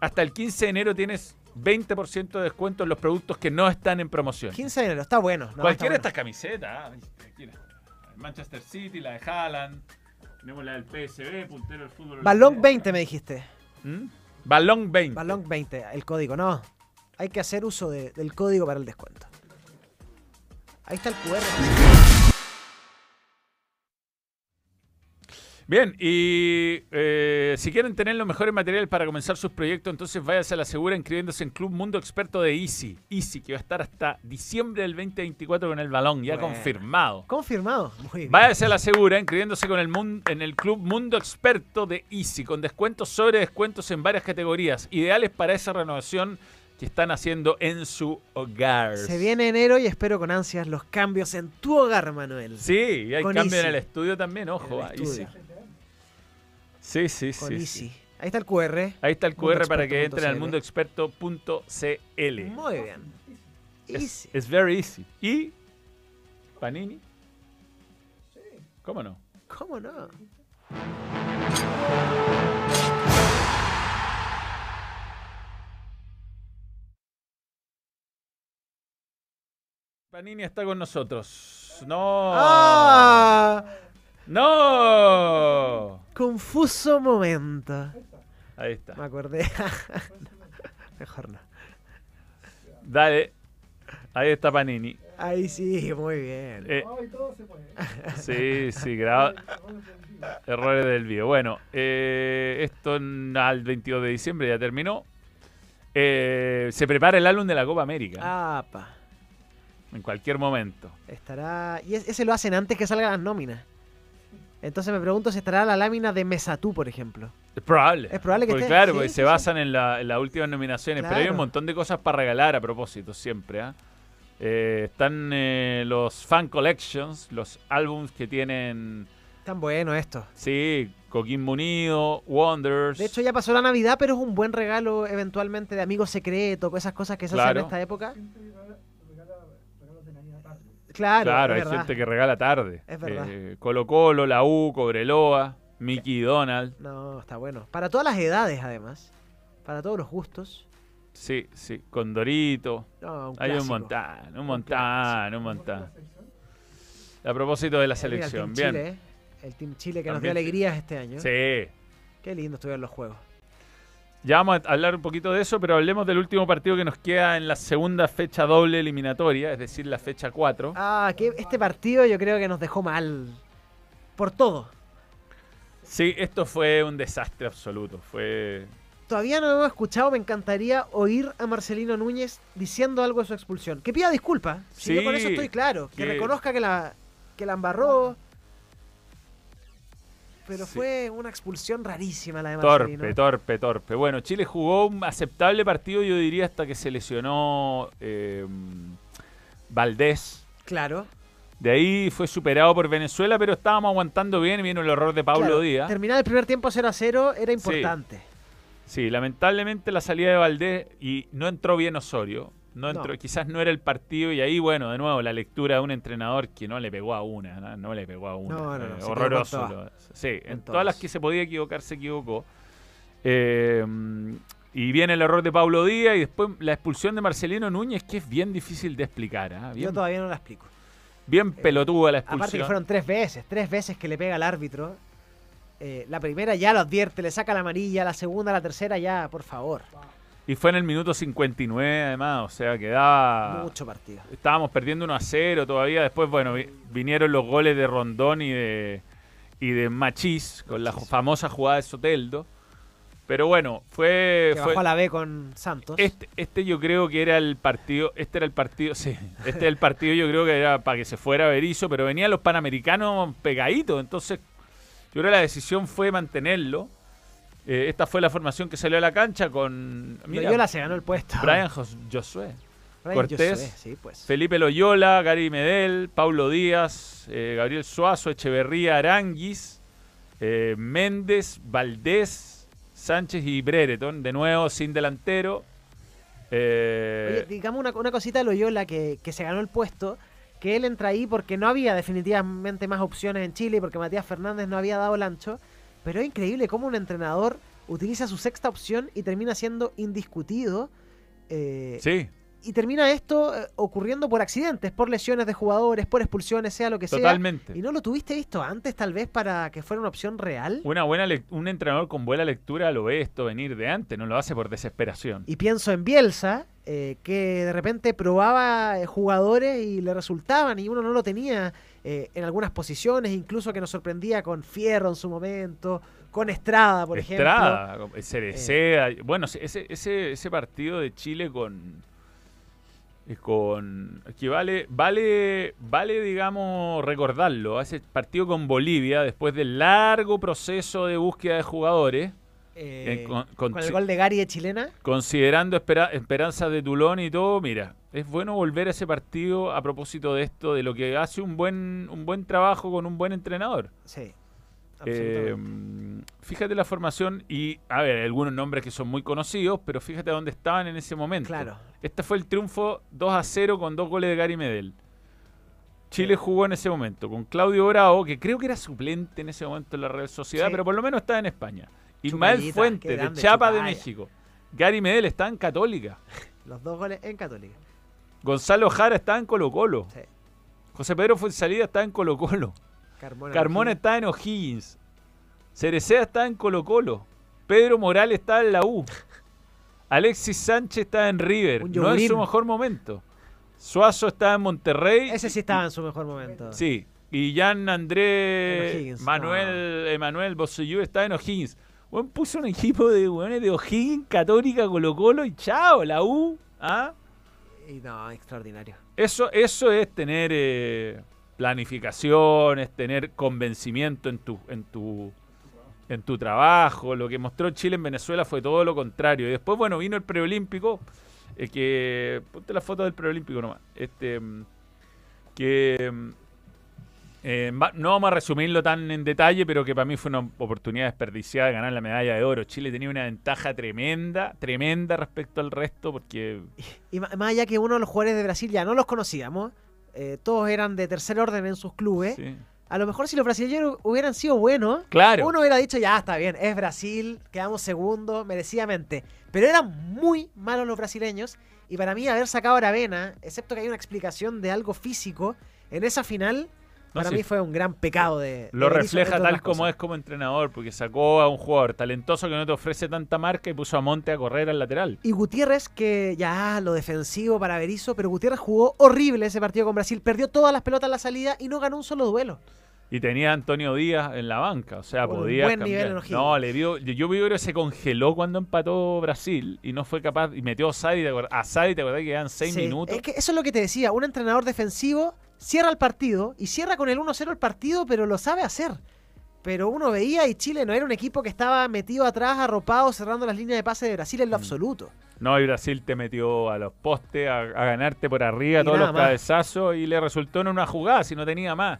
hasta el 15 de enero tienes 20% de descuento en los productos que no están en promoción. 15 de enero, está bueno. no, Cualquiera de está estas camisetas. ah, Manchester City, la de Haaland. Tenemos la del PSB, puntero del fútbol. bueno. Balón europeo. 20 me dijiste. ¿Mm? Balón 20. Balón 20, el código, no. Hay que hacer uso de- del código para el descuento. Ahí está el QR. Bien, y eh, si quieren tener los mejores materiales para comenzar sus proyectos, entonces váyase a la segura inscribiéndose en Club Mundo Experto de Easy. Easy, que va a estar hasta diciembre del 2024 con el balón, ya Bueno. confirmado. Confirmado. Muy bien. Váyase a la segura inscribiéndose con el mun- en el Club Mundo Experto de Easy, con descuentos sobre descuentos en varias categorías, ideales para esa renovación que están haciendo en su hogar. Se viene enero y espero con ansias los cambios en tu hogar, Manuel. Sí, y hay Con cambio en el estudio también, ojo. En el estudio. Easy. Sí, sí, Con sí. Easy. sí. Ahí está el QR. Ahí está el QR para que entren al mundoexperto.cl. Muy bien. Es, Easy. es very easy. ¿Y Panini? ¿Cómo no? ¿Cómo no? Panini está con nosotros. No. ¡Ah! No. Confuso momento. Ahí está. Me acordé. Mejor no. Dale. Ahí está Panini. Ahí sí, muy bien. Eh, sí, sí, graba. Errores del video. Bueno, eh, esto al 22 de diciembre ya terminó. Eh, se prepara el álbum de la Copa América Apa. en cualquier momento. Estará. Y es- ese lo hacen antes que salgan las nóminas. Entonces me pregunto si estará la lámina de Mesatú, por ejemplo. Es probable. Es probable que porque, esté, Claro, sí, porque sí, se sí. basan en, la- en las últimas nominaciones. Pero hay un montón de cosas para regalar a propósito, siempre. ¿ah? Eh, están eh, los fan collections, los álbums que tienen, Tan bueno esto. sí, Coquimbo Unido, Wonders. De hecho, ya pasó la Navidad, pero es un buen regalo eventualmente de amigo secreto, esas cosas que se hacen en esta época. Claro, claro, es hay verdad. gente que regala tarde. Es verdad. Eh, Colo Colo, la U, Cobreloa, Mickey Donald. No, está bueno. Para todas las edades, además. Para todos los gustos. Sí, sí, Condorito. No, un Hay un montón, un montón, un montón. A propósito de la mira, el selección, Team bien. Chile, ¿eh? El Team Chile que nos dio alegrías este año. Sí. Qué lindo estuvieron los juegos. Ya vamos a hablar un poquito de eso, pero hablemos del último partido que nos queda en la segunda fecha doble eliminatoria, es decir, la fecha 4. Ah, que este partido yo creo que nos dejó mal. Por todo. Sí, esto fue un desastre absoluto. Fue. Todavía no lo hemos escuchado, me encantaría oír a Marcelino Núñez diciendo algo de su expulsión. Que pida disculpas. Si yo Sí, con eso estoy claro. Que, que- reconozca que la, que la embarró. Pero Sí. fue una expulsión rarísima la de Marcelino. Torpe, torpe, torpe. Bueno, Chile jugó un aceptable partido, yo diría, hasta que se lesionó eh, Valdés. Claro. De ahí fue superado por Venezuela, pero estábamos aguantando bien y vino el error de Pablo Claro, Díaz. Terminar el primer tiempo 0 a 0 era importante. Sí, lamentablemente la salida de Valdés y no entró bien Osorio. No entró, No. quizás no era el partido y ahí, bueno, de nuevo, la lectura de un entrenador que no le pegó a una, no, No le pegó a una. No, no, no, Eh, horroroso. lo- sí, en todas las que se podía equivocar, se equivocó. Eh, y viene el error de Pablo Díaz y después la expulsión de Marcelino Núñez, que es bien difícil de explicar. ¿ah? Yo todavía no la explico. bien pelotuda la Aparte que expulsión. fueron tres veces, tres veces que le pega al árbitro. Eh, la primera ya lo advierte, le saca la amarilla, la segunda, la tercera ya, por favor. Y fue en el minuto 59, además, o sea, quedaba. Mucho partido. Estábamos perdiendo 1 a 0 todavía. Después, bueno, vi- vinieron los goles de Rondón y de, y de Machís, con la famosa jugada de Soteldo. Pero bueno, fue. Que fue- bajó a la B con Santos. este, este yo creo que era el partido. Este era el partido. Sí, este era el partido yo creo que era para que se fuera Berizzo, pero venían los panamericanos pegaditos. Entonces, yo creo que la decisión fue mantenerlo. Eh, esta fue la formación que salió a la cancha con. Mira, Loyola se ganó el puesto. Brian Jos- Josué. Brian Cortés. Josué, sí, pues. Felipe Loyola, Gary Medel, Paulo Díaz, eh, Gabriel Suazo, Echeverría Aranguis, eh, Méndez, Valdés, Sánchez y Brereton, de nuevo sin delantero. Eh, Oye, digamos una, una cosita de Loyola que, que se ganó el puesto, que él entra ahí porque no había definitivamente más opciones en Chile, porque Matías Fernández no había dado el ancho, pero es increíble cómo un entrenador utiliza su sexta opción y termina siendo indiscutido. eh, sí, Y termina esto eh, ocurriendo por accidentes, por lesiones de jugadores, por expulsiones, sea lo que sea. totalmente. ¿Y no lo tuviste visto antes, tal vez, para que fuera una opción real? Una buena un entrenador con buena lectura lo ve esto venir de antes, no lo hace por desesperación. Y pienso en Bielsa, eh, que de repente probaba eh, jugadores y le resultaban y uno no lo tenía eh, en algunas posiciones, incluso que nos sorprendía con Fierro en su momento, con Estrada, por ejemplo. Eh. Estrada, Cereceda. Bueno, ese, ese, ese partido de Chile con. eh, con que vale, vale, vale, digamos, recordarlo. Ese partido con Bolivia, después del largo proceso de búsqueda de jugadores, Eh, eh, con- con, con el gol de Gary de chilena. considerando espera- esperanzas de Tulón y todo, mira, es bueno volver a ese partido a propósito de esto, de lo que hace un buen, un buen trabajo con un buen entrenador. Sí. Eh, fíjate la formación y, a ver, hay algunos nombres que son muy conocidos, pero fíjate dónde estaban en ese momento. Claro. Este fue el triunfo 2 a 0 con dos goles de Gary Medel. Chile jugó en ese momento con Claudio Bravo, que creo que era suplente en ese momento en la Real Sociedad, Sí. pero por lo menos estaba en España. Ismael Fuente, de Chiapas de. México. Gary Medel está en Católica. Los dos goles en Católica. Gonzalo Jara está en Colo Colo. Sí. José Pedro Fuenzalida está en Colo Colo. Carmona. Carmona está en O'Higgins. Cerecea está en Colo Colo. Pedro Morales está en la U. Alexis Sánchez está en River. No en su mejor momento. Suazo está en Monterrey. Ese sí estaba en su mejor momento. Sí. Y Jan André Manuel Emanuel Bosellú está en O'Higgins. Bueno, puso un equipo de weones de O'Higgins, Católica, Colo Colo y chao, la U. ¿Ah? Y no, extraordinario. Eso, eso es tener eh, planificación, es tener convencimiento en tu, en tu, en tu trabajo. Lo que mostró Chile en Venezuela fue todo lo contrario. Y después, bueno, vino el preolímpico, eh, que ponte la foto del preolímpico nomás. Este, mm, que mm, eh, no vamos a resumirlo tan en detalle, pero que para mí fue una oportunidad desperdiciada de ganar la medalla de oro. Chile tenía una ventaja tremenda, tremenda respecto al resto, porque Y más allá que uno de los jugadores de Brasil ya no los conocíamos, eh, todos eran de tercer orden en sus clubes. sí. A lo mejor si los brasileños hubieran sido buenos, Claro. uno hubiera dicho, ya está bien, es Brasil, quedamos segundo, merecidamente. Pero eran muy malos los brasileños y para mí haber sacado a Aravena, excepto que hay una explicación de algo físico, en esa final, para sí. mí fue un gran pecado de... Lo de refleja tal como cosas. es como entrenador, porque sacó a un jugador talentoso que no te ofrece tanta marca y puso a Monte a correr al lateral. Y Gutiérrez, que ya lo defensivo para Berizzo, pero Gutiérrez jugó horrible ese partido con Brasil, perdió todas las pelotas en la salida y no ganó un solo duelo. Y tenía a Antonio Díaz en la banca, o sea, podía buen cambiar. nivel. No, le dio, yo, vi que se congeló cuando empató Brasil y no fue capaz, y metió a Sadi, a Sadi, te acordás que quedan seis Sí, minutos. Es que eso es lo que te decía, un entrenador defensivo cierra el partido y cierra con el 1-0 el partido, pero lo sabe hacer. pero uno veía y Chile no era un equipo que estaba metido atrás, arropado, cerrando las líneas de pase de Brasil en lo Mm. absoluto. No, y Brasil te metió a los postes, a, a ganarte por arriba Y todos los más. cabezazos y le resultó en una jugada si no tenía más.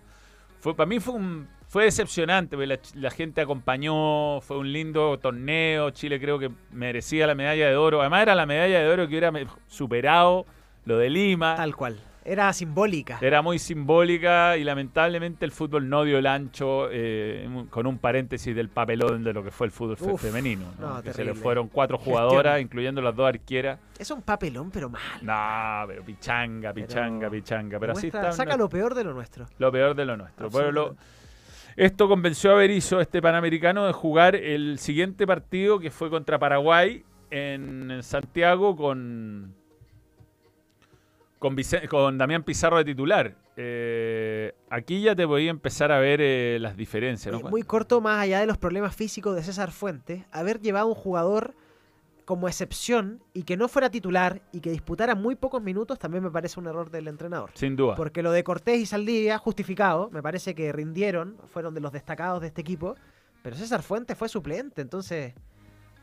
Fue, para mí fue un, fue decepcionante, porque la, la gente acompañó, fue un lindo torneo, Chile creo que merecía la medalla de oro, además era la medalla de oro que hubiera superado lo de Lima. Tal cual. Era simbólica. Era muy simbólica y lamentablemente el fútbol no dio el ancho, eh, con un paréntesis del papelón de lo que fue el fútbol Uf, femenino. ¿no? no, que se le fueron cuatro Gestión. jugadoras, incluyendo las dos arqueras. Es un papelón, pero mal. No, pero pichanga, pichanga, Pero pichanga. Pero así está saca lo peor de lo nuestro. lo peor de lo nuestro. Lo- Absolutamente. esto convenció a Berizzo, este panamericano, de jugar el siguiente partido que fue contra Paraguay en Santiago con, con, Vicen- con Damián Pizarro de titular. Eh, aquí ya te podía empezar a ver eh, las diferencias. ¿no? Muy corto, más allá de los problemas físicos de César Fuentes, haber llevado un jugador como excepción y que no fuera titular y que disputara muy pocos minutos también me parece un error del entrenador. Sin duda. Porque lo de Cortés y Saldivia, justificado, me parece que rindieron, fueron de los destacados de este equipo, pero César Fuentes fue suplente, entonces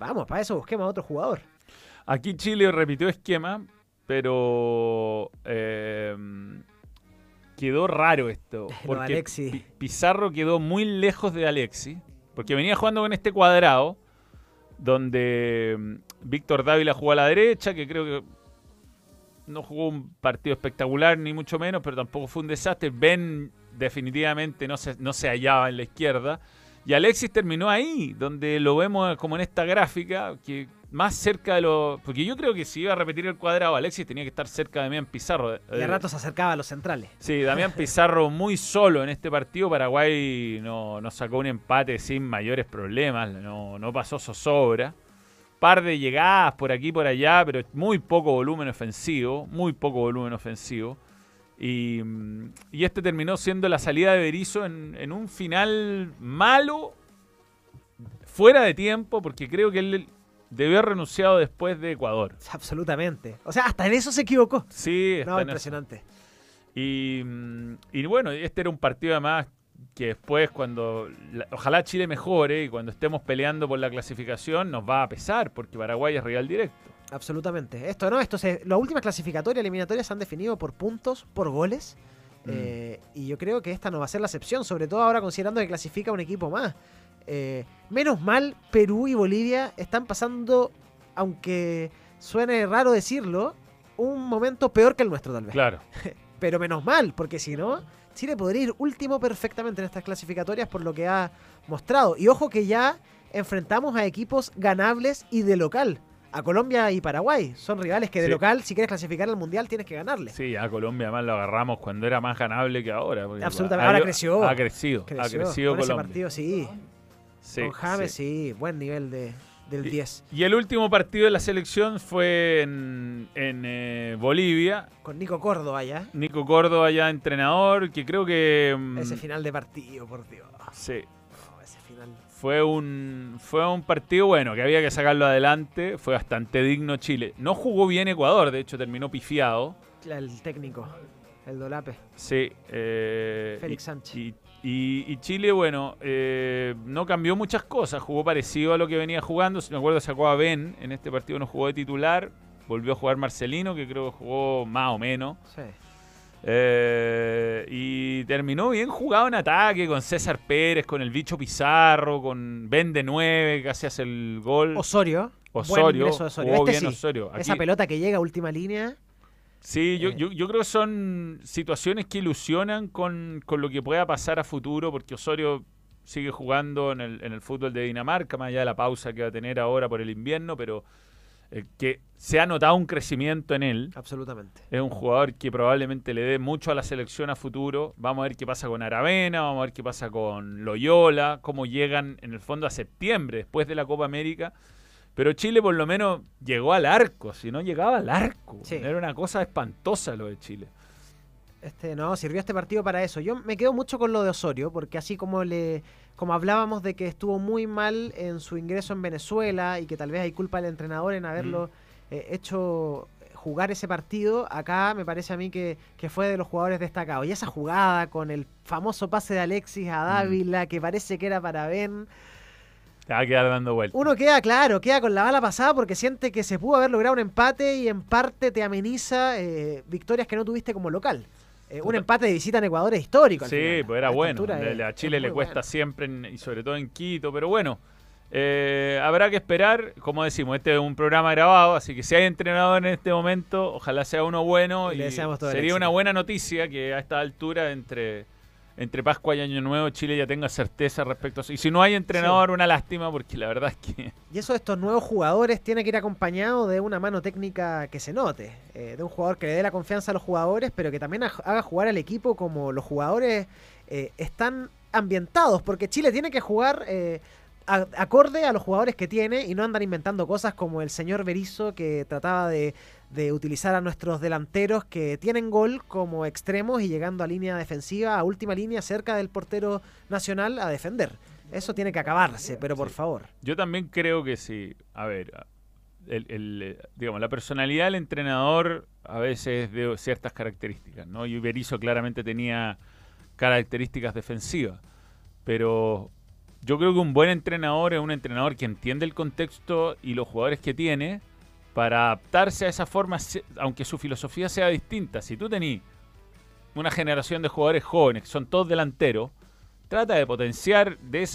vamos, para eso busquemos a otro jugador. Aquí Chile repitió esquema, pero eh, quedó raro esto. Porque. Pi- Pizarro quedó muy lejos de Alexis, porque venía jugando con este cuadrado, donde mm, Víctor Dávila jugó a la derecha, que creo que no jugó un partido espectacular, ni mucho menos, pero tampoco fue un desastre. Ben definitivamente no se, no se hallaba en la izquierda. Y Alexis terminó ahí, donde lo vemos como en esta gráfica, que más cerca de lo... Porque yo creo que si iba a repetir el cuadrado, Alexis tenía que estar cerca de Damián Pizarro. A Eh, rato se acercaba a los centrales. Sí, Damián Pizarro muy solo en este partido. Paraguay no, no sacó un empate sin mayores problemas, no, no pasó zozobra. Par de llegadas por aquí y por allá, pero muy poco volumen ofensivo, muy poco volumen ofensivo. Y, mm, y este terminó siendo la salida de Berizzo en, en un final malo, fuera de tiempo, porque creo que él debió haber renunciado después de Ecuador. Absolutamente. O sea, hasta en eso se equivocó. Sí, No, impresionante. Y, y bueno, este era un partido además que después cuando ojalá Chile mejore y cuando estemos peleando por la clasificación nos va a pesar porque Paraguay es rival directo. Absolutamente. Esto no, esto se, las últimas clasificatorias eliminatorias se han definido por puntos, por goles. Mm. eh, y yo creo que esta no va a ser la excepción, sobre todo ahora considerando que clasifica un equipo más. Eh, menos mal, Perú y Bolivia están pasando, aunque suene raro decirlo, un momento peor que el nuestro tal vez. Claro. Pero menos mal, porque si no, Chile podría ir último perfectamente en estas clasificatorias por lo que ha mostrado. Y ojo que ya enfrentamos a equipos ganables y de local. A Colombia y Paraguay. Son rivales que de Sí. local, si quieres clasificar al Mundial, tienes que ganarle. Sí, a Colombia además lo agarramos cuando era más ganable que ahora. Absolutamente. Ahora ha- creció. Ha crecido, ha crecido Con ese Colombia. partido, sí. Sí, Con James, sí. sí. Buen nivel de, del Y- 10. Y el último partido de la selección fue en, en, eh, Bolivia. Con Nico Córdoba ya. Nico Córdoba ya entrenador, que creo que... mm, Ese final de partido, por Dios. sí, Oh, ese final. Fue un, fue un partido bueno, que había que sacarlo adelante. Fue bastante digno Chile. No jugó bien Ecuador, de hecho terminó pifiado. El técnico. El Dolape. Sí. eh, Félix Sánchez. Y, y- y Chile, bueno, eh, no cambió muchas cosas. Jugó parecido a lo que venía jugando. Si me acuerdo, sacó a Ben. En este partido no jugó de titular. Volvió a jugar Marcelino, que creo que jugó más o menos. Sí. Eh, y terminó bien jugado en ataque con César Pérez, con el bicho Pizarro, con Ben de 9, casi hace el gol. Osorio. Osorio, Buen ingreso de Osorio. jugó Este bien sí. Osorio. Esa pelota que llega a última línea. Sí, yo, Eh. yo, yo creo que son situaciones que ilusionan con, con lo que pueda pasar a futuro, porque Osorio sigue jugando en el, en el fútbol de Dinamarca, más allá de la pausa que va a tener ahora por el invierno, pero eh, que se ha notado un crecimiento en él. Absolutamente. Es un jugador que probablemente le dé mucho a la selección a futuro. Vamos a ver qué pasa con Aravena, vamos a ver qué pasa con Loyola, cómo llegan en el fondo a septiembre, después de la Copa América. Pero Chile por lo menos llegó al arco, si no llegaba al arco. Sí. Era una cosa espantosa lo de Chile. Este, no, sirvió este partido para eso. Yo me quedo mucho con lo de Osorio, porque así como le, como hablábamos de que estuvo muy mal en su ingreso en Venezuela y que tal vez hay culpa del entrenador en haberlo eh, hecho jugar ese partido, acá me parece a mí que, que fue de los jugadores destacados. Y esa jugada con el famoso pase de Alexis a Dávila, que parece que era para Ben. Te va a quedar dando vueltas. Uno queda, claro, queda con la bala pasada porque siente que se pudo haber logrado un empate y en parte te ameniza eh, victorias que no tuviste como local. Eh, un empate de visita en Ecuador es histórico. al Sí, final. pues era bueno. es- A Chile le cuesta bueno. siempre, en- y sobre todo en Quito, pero bueno. eh, habrá que esperar, como decimos, este es un programa grabado, así que si hay entrenador en este momento, ojalá sea uno bueno Y y sería una buena noticia que a esta altura entre, entre Pascua y Año Nuevo Chile ya tenga certeza respecto a eso. Y si no hay entrenador, una lástima, porque la verdad es que Y eso de estos nuevos jugadores tiene que ir acompañado de una mano técnica que se note, eh, de un jugador que le dé la confianza a los jugadores, pero que también haga jugar al equipo como los jugadores eh, están ambientados, porque Chile tiene que jugar eh, a- acorde a los jugadores que tiene y no andar inventando cosas como el señor Berizzo que trataba de, de utilizar a nuestros delanteros que tienen gol como extremos y llegando a línea defensiva, a última línea cerca del portero nacional a defender. Eso tiene que acabarse, pero por Sí. favor. Yo también creo que sí. A ver, el, el, digamos, la personalidad del entrenador a veces es de ciertas características, ¿no? Y Berizzo claramente tenía características defensivas, pero yo creo que un buen entrenador es un entrenador que entiende el contexto y los jugadores que tiene para adaptarse a esa forma, aunque su filosofía sea distinta. Si tú tenés una generación de jugadores jóvenes que son todos delanteros, trata de potenciar de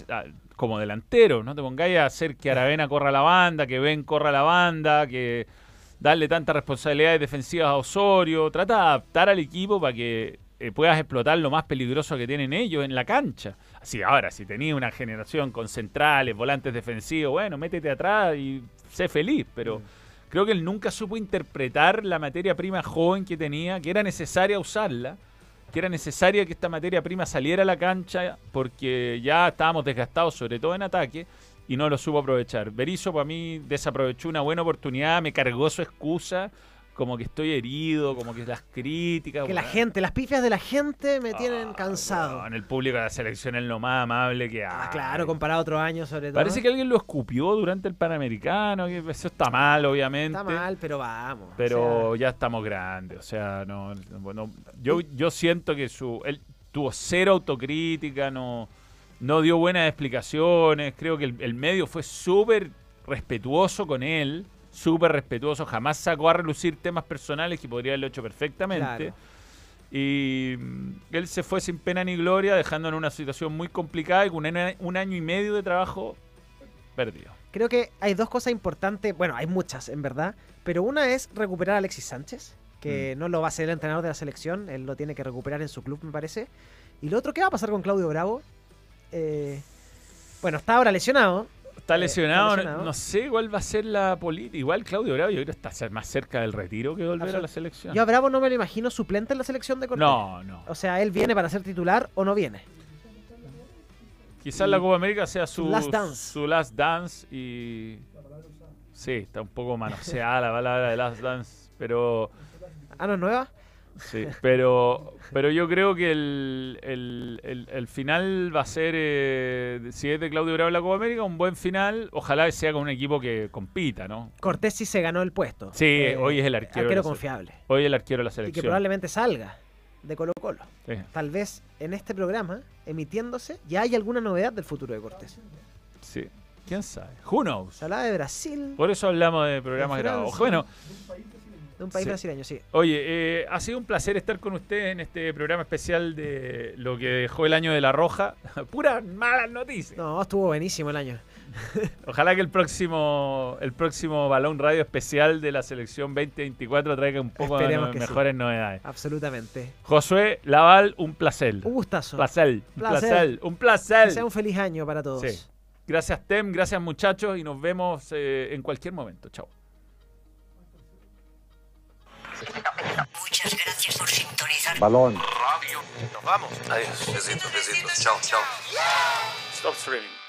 como delantero, no te pongáis a hacer que Aravena corra la banda, que Ben corra la banda, que darle tantas responsabilidades defensivas a Osorio, trata de adaptar al equipo para que eh, puedas explotar lo más peligroso que tienen ellos en la cancha. Así, ahora, si tenías una generación con centrales, volantes defensivos, bueno, métete atrás y sé feliz, pero creo que él nunca supo interpretar la materia prima joven que tenía, que era necesaria usarla, que era necesaria que esta materia prima saliera a la cancha porque ya estábamos desgastados, sobre todo en ataque, y no lo supo aprovechar. Berizzo para mí desaprovechó una buena oportunidad, me cargó su excusa, como que estoy herido, como que las críticas... Que la gente, las pifias de la gente me tienen ah, cansado. En el público de la selección es lo más amable que hay. Ah, claro, comparado a otros años sobre todo. Parece que alguien lo escupió durante el Panamericano, que eso está mal, obviamente. Está mal, pero vamos. o Pero sea, ya estamos grandes, o sea, no, bueno, yo, yo siento que su, él tuvo cero autocrítica, no, no dio buenas explicaciones, creo que el, el medio fue súper respetuoso con él, súper respetuoso, jamás sacó a relucir temas personales que podría haberlo hecho perfectamente. Claro. Y mm, él se fue sin pena ni gloria, dejando en una situación muy complicada y con un, año- un año y medio de trabajo perdido. creo que hay dos cosas importantes. Bueno, hay muchas, en verdad. Pero una es recuperar a Alexis Sánchez, que Mm. no lo va a ser el entrenador de la selección. Él lo tiene que recuperar en su club, me parece. Y lo otro, ¿qué va a pasar con Claudio Bravo? Eh, bueno, está ahora lesionado. Está Eh, lesionado, está no- lesionado. no sé cuál va a ser la política. Igual Claudio Bravo yo creo que está más cerca del retiro que volver a la selección. Yo a Bravo no me lo imagino suplente en la selección de Cortés. No, no. O sea, él viene para ser titular o no viene. Quizás la Copa América sea su, Su last dance. su last dance y... Sí, está un poco manoseada la palabra de last dance, pero... Ah, no es nueva. Sí, pero, pero yo creo que el, el- el- el final va a ser, eh, si es de Claudio Bravo en la Copa América, un buen final. Ojalá sea con un equipo que compita, ¿no? Cortés sí se ganó el puesto. Sí, hoy es el arquero Arquero confiable. Hoy el arquero de la Y que selección. probablemente salga de Colo Colo. Sí, Tal vez en este programa, emitiéndose, ya hay alguna novedad del futuro de Cortés. sí. ¿Quién sabe? Who knows? Se hablaba de Brasil, Por eso hablamos de programas grabados. Bueno, de un país Sí. brasileño, sí. oye, eh, ha sido un placer estar con ustedes en este programa especial de lo que dejó el año de la Roja. Puras malas noticias. No, estuvo buenísimo el año. Ojalá que el próximo el próximo Balón Radio especial de la selección 2024 traiga un poco de Esperemos no- que sí. mejores novedades. Absolutamente. Josué Laval, un placer. Un gustazo. placer, un Placer. placer, un Que placer. sea un feliz año para todos. Sí. Gracias Tem, gracias muchachos y nos vemos eh, en cualquier momento. Chao. Muchas gracias por sintonizar. balón. Nos vamos. Adiós. Besitos, besitos. Chao, chao. Stop streaming.